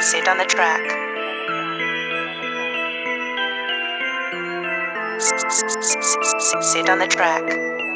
Sit on the track. Sit on the track.